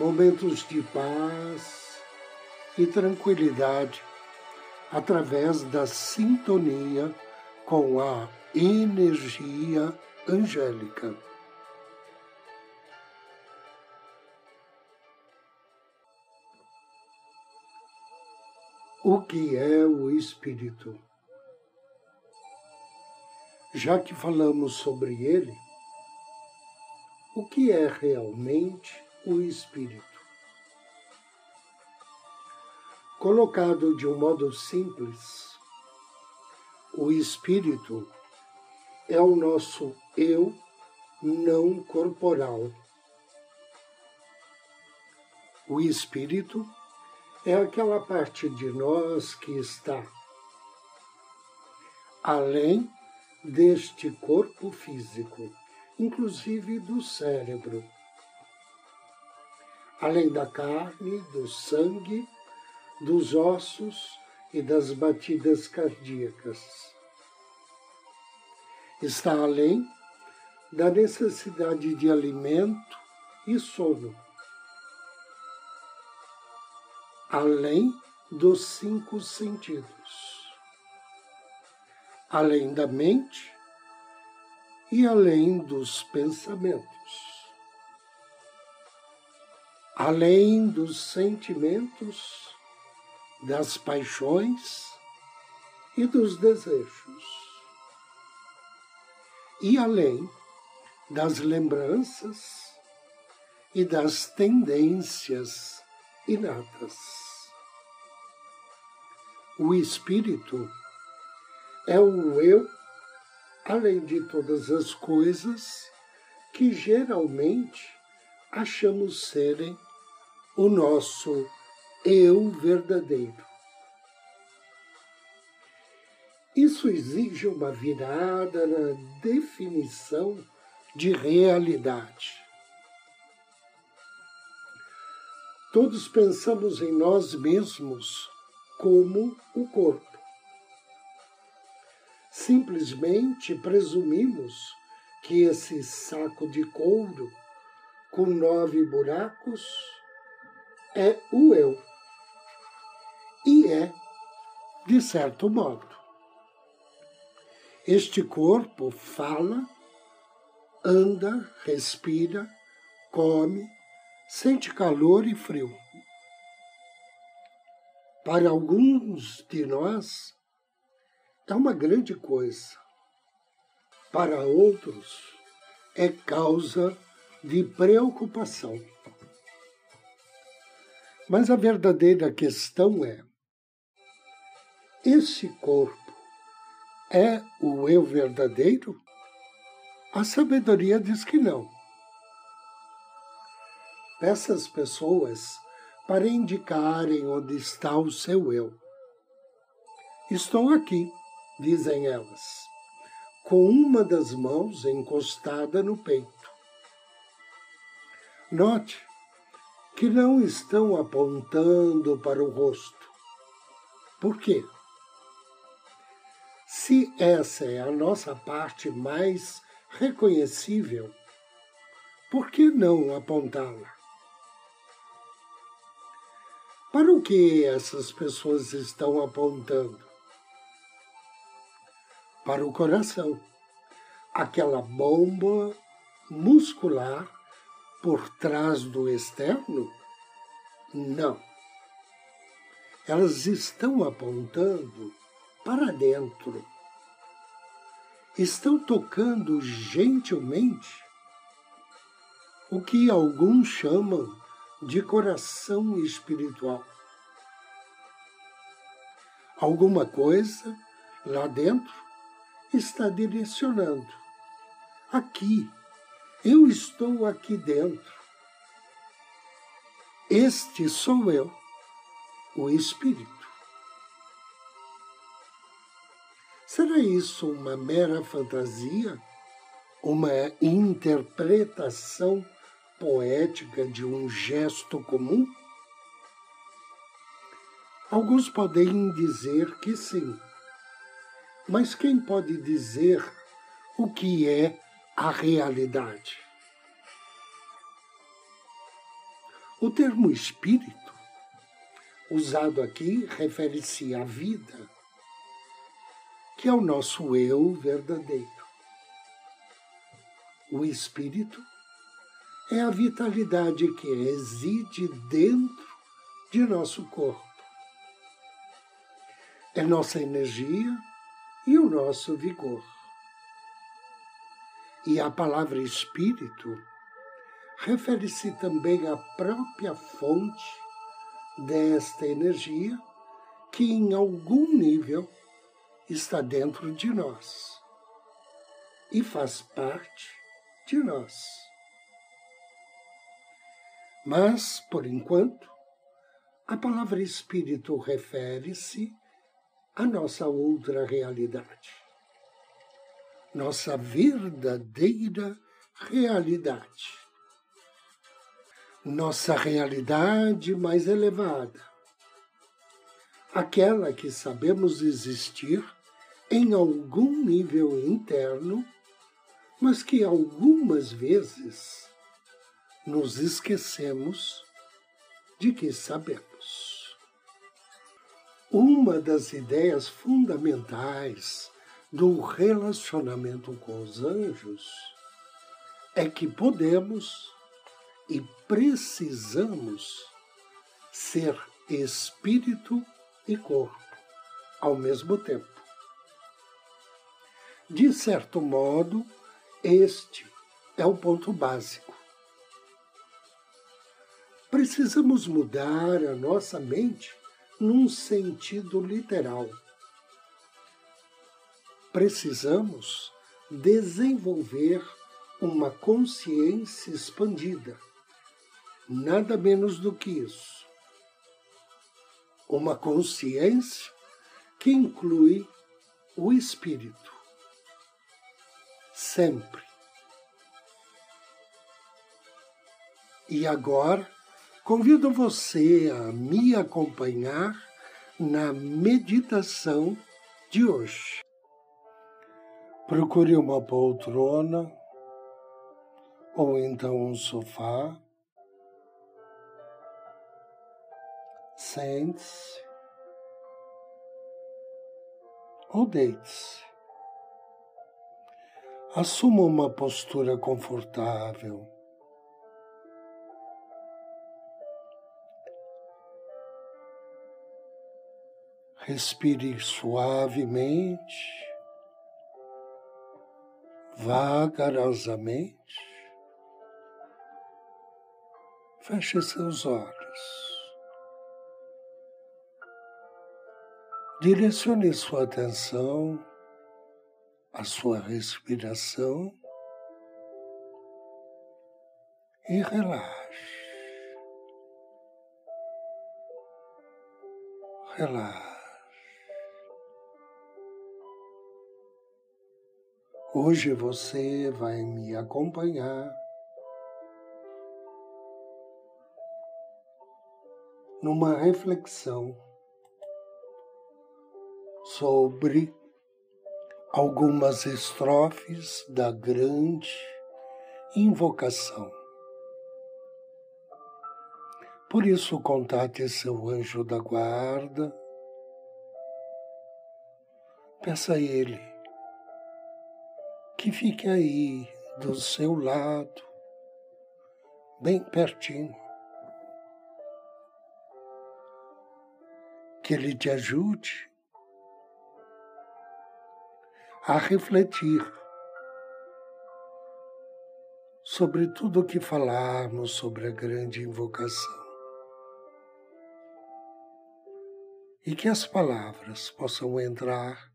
momentos de paz e tranquilidade através da sintonia com a energia angélica. O que é o Espírito? Já que falamos sobre ele, o que é realmente o Espírito. Colocado de um modo simples, o Espírito é o nosso eu não corporal. O Espírito é aquela parte de nós que está além deste corpo físico, inclusive do cérebro além da carne, do sangue, dos ossos e das batidas cardíacas. Está além da necessidade de alimento e sono, além dos cinco sentidos, além da mente e além dos pensamentos além dos sentimentos, das paixões e dos desejos, e além das lembranças e das tendências inatas. O espírito é o eu, além de todas as coisas que geralmente achamos serem o nosso eu verdadeiro. Isso exige uma virada na definição de realidade. Todos pensamos em nós mesmos como o corpo. Simplesmente presumimos que esse saco de couro com nove buracos é o eu. E é, de certo modo. Este corpo fala, anda, respira, come, sente calor e frio. Para alguns de nós, é uma grande coisa. Para outros, é causa de preocupação. Mas a verdadeira questão é: esse corpo é o eu verdadeiro? A sabedoria diz que não. Peça às pessoas para indicarem onde está o seu eu. Estou aqui, dizem elas, com uma das mãos encostada no peito. Note que não estão apontando para o rosto. Por quê? Se essa é a nossa parte mais reconhecível, por que não apontá-la? Para o que essas pessoas estão apontando? Para o coração, aquela bomba muscular por trás do externo? Não. Elas estão apontando para dentro. Estão tocando gentilmente o que alguns chamam de coração espiritual. Alguma coisa lá dentro está direcionando. Aqui eu estou aqui dentro. Este sou eu, o Espírito. Será isso uma mera fantasia? Uma interpretação poética de um gesto comum? Alguns podem dizer que sim, mas quem pode dizer o que é a realidade? O termo espírito, usado aqui, refere-se à vida, que é o nosso eu verdadeiro. O espírito é a vitalidade que reside dentro de nosso corpo. É nossa energia e o nosso vigor. E a palavra espírito refere-se também à própria fonte desta energia que, em algum nível, está dentro de nós e faz parte de nós. Mas, por enquanto, a palavra espírito refere-se à nossa outra realidade, nossa verdadeira realidade, nossa realidade mais elevada, aquela que sabemos existir em algum nível interno, mas que algumas vezes nos esquecemos de que sabemos. Uma das ideias fundamentais do relacionamento com os anjos é que podemos e precisamos ser espírito e corpo ao mesmo tempo. De certo modo, este é o ponto básico precisamos mudar a nossa mente num sentido literal. Precisamos desenvolver uma consciência expandida. Nada menos do que isso. Uma consciência que inclui o espírito. Sempre. E agora, Convido você a me acompanhar na meditação de hoje. Procure uma poltrona ou então um sofá. Sente-se ou deite-se. Assuma uma postura confortável Respire suavemente, vagarosamente. Feche seus olhos. Direcione sua atenção à sua respiração e relaxe. Relaxe. Hoje você vai me acompanhar numa reflexão sobre algumas estrofes da grande invocação. Por isso, contate seu anjo da guarda, peça a ele que fique aí do seu lado, bem pertinho. Que ele te ajude a refletir sobre tudo o que falarmos sobre a grande invocação. E que as palavras possam entrar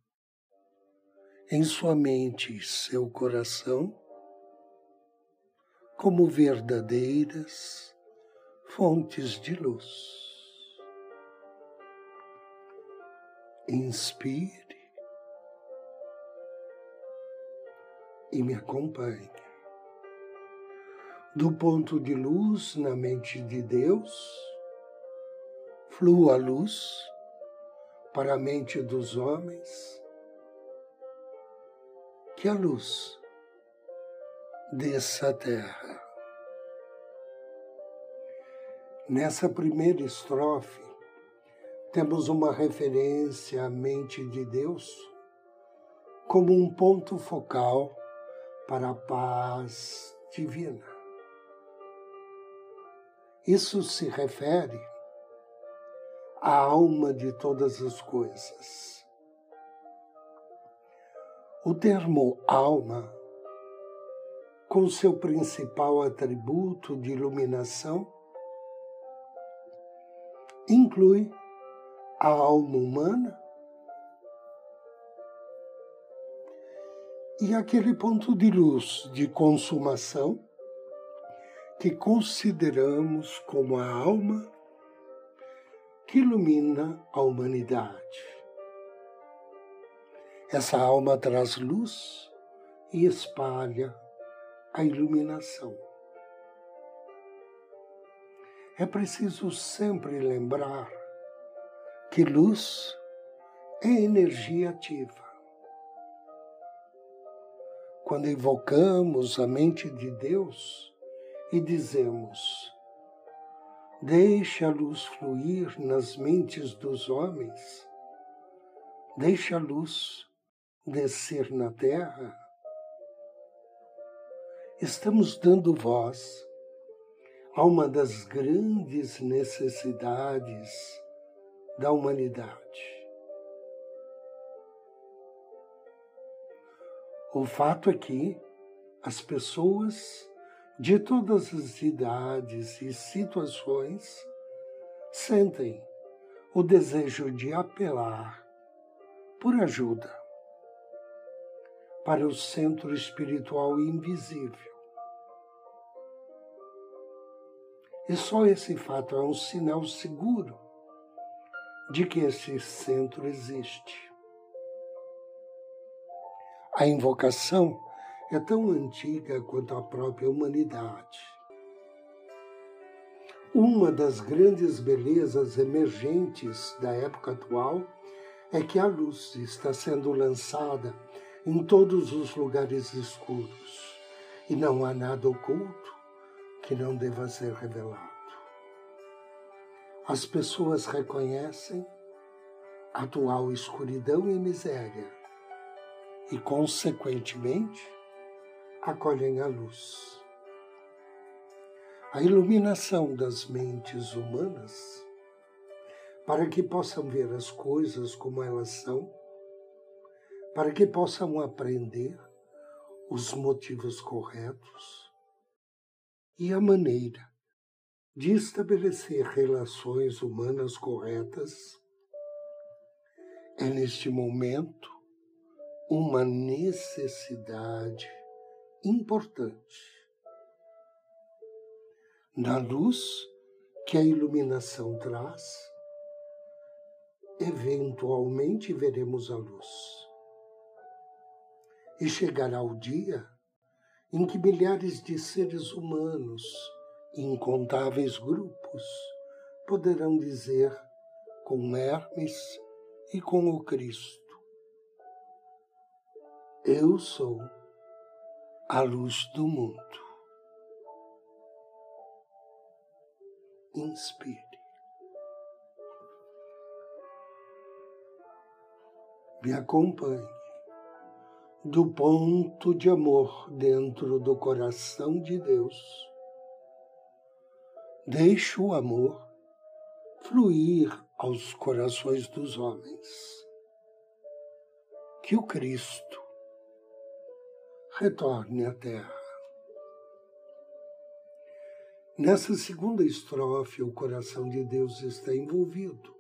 em sua mente e seu coração como verdadeiras fontes de luz. Inspire e me acompanhe. Do ponto de luz na mente de Deus, flua a luz para a mente dos homens, que a luz desça à terra. Nessa primeira estrofe, temos uma referência à mente de Deus como um ponto focal para a paz divina. Isso se refere à alma de todas as coisas. O termo alma, com seu principal atributo de iluminação, inclui a alma humana e aquele ponto de luz de consumação que consideramos como a alma que ilumina a humanidade. Essa alma traz luz e espalha a iluminação. É preciso sempre lembrar que luz é energia ativa. Quando invocamos a mente de Deus e dizemos: Deixe a luz fluir nas mentes dos homens, deixe a luz descer na terra, estamos dando voz a uma das grandes necessidades da humanidade. O fato é que as pessoas de todas as idades e situações sentem o desejo de apelar por ajuda para o centro espiritual invisível. E só esse fato é um sinal seguro de que esse centro existe. A invocação é tão antiga quanto a própria humanidade. Uma das grandes belezas emergentes da época atual é que a luz está sendo lançada em todos os lugares escuros e não há nada oculto que não deva ser revelado as pessoas reconhecem a atual escuridão e miséria e, consequentemente, acolhem a luz. A iluminação das mentes humanas, para que possam ver as coisas como elas são, para que possam aprender os motivos corretos e a maneira de estabelecer relações humanas corretas é, neste momento, uma necessidade importante. Na luz que a iluminação traz, eventualmente veremos a luz. E chegará o dia em que milhares de seres humanos incontáveis grupos poderão dizer com Hermes e com o Cristo: Eu sou a luz do mundo. Inspire. Me acompanhe do ponto de amor dentro do coração de Deus Deixe o amor fluir aos corações dos homens. Que o Cristo retorne à Terra. Nessa segunda estrofe, o coração de Deus está envolvido.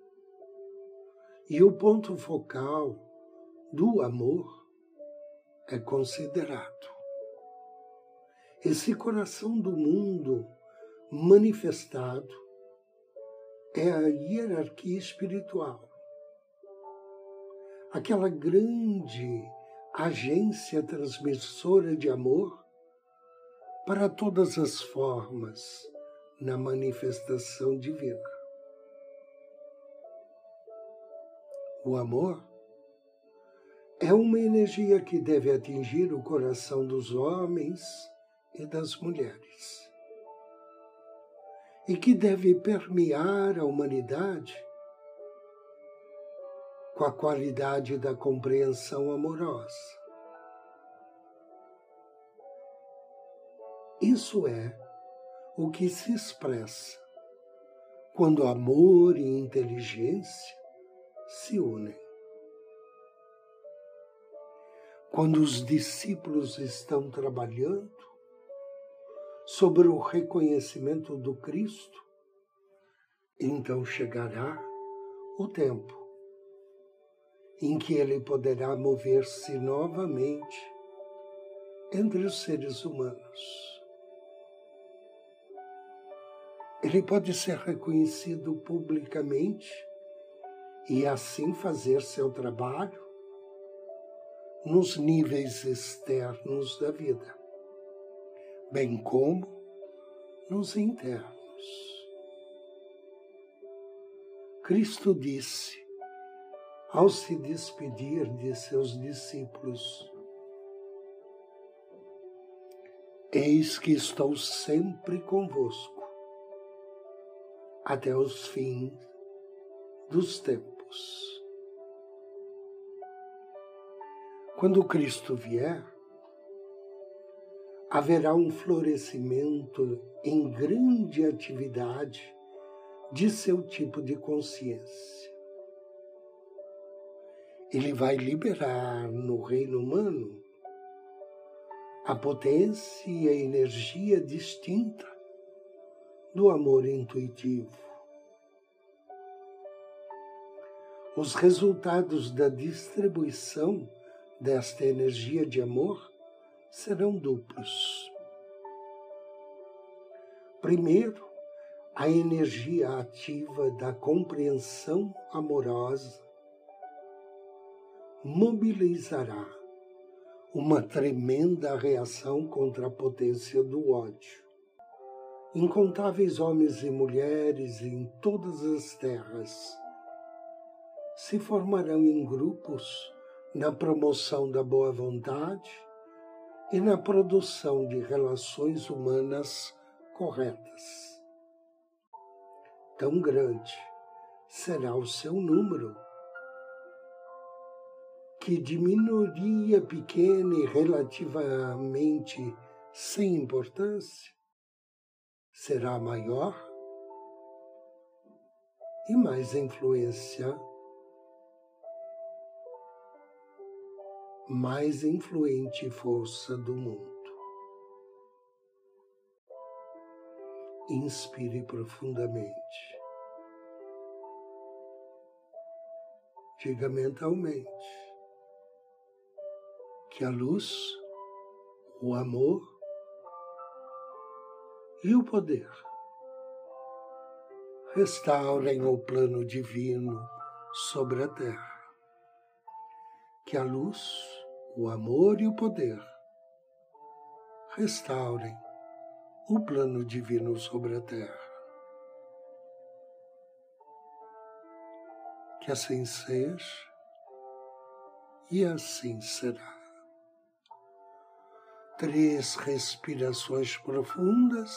E o ponto focal do amor é considerado. Esse coração do mundo manifestado é a hierarquia espiritual. Aquela grande agência transmissora de amor para todas as formas na manifestação divina. O amor é uma energia que deve atingir o coração dos homens e das mulheres e que deve permear a humanidade com a qualidade da compreensão amorosa. Isso é o que se expressa quando amor e inteligência se unem. Quando os discípulos estão trabalhando sobre o reconhecimento do Cristo, então chegará o tempo em que ele poderá mover-se novamente entre os seres humanos. Ele pode ser reconhecido publicamente e assim fazer seu trabalho nos níveis externos da vida bem como nos internos. Cristo disse, ao se despedir de seus discípulos, Eis que estou sempre convosco, até os fins dos tempos. Quando Cristo vier, haverá um florescimento em grande atividade de seu tipo de consciência. Ele vai liberar no reino humano a potência e a energia distinta do amor intuitivo. Os resultados da distribuição desta energia de amor serão duplos. Primeiro, a energia ativa da compreensão amorosa mobilizará uma tremenda reação contra a potência do ódio. Incontáveis homens e mulheres em todas as terras se formarão em grupos na promoção da boa vontade e na produção de relações humanas corretas. Tão grande será o seu número que de minoria pequena e relativamente sem importância será maior e mais influência mais influente força do mundo. Inspire profundamente. Diga mentalmente que a luz, o amor e o poder restaurem o plano divino sobre a terra. Que a luz, o amor e o poder restaurem o plano divino sobre a terra. Que assim seja e assim será. Três respirações profundas.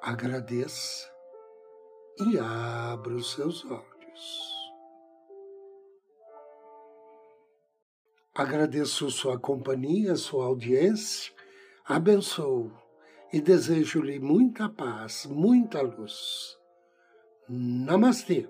Agradeça e abra os seus olhos. Agradeço sua companhia, sua audiência, abençoo e desejo-lhe muita paz, muita luz. Namastê.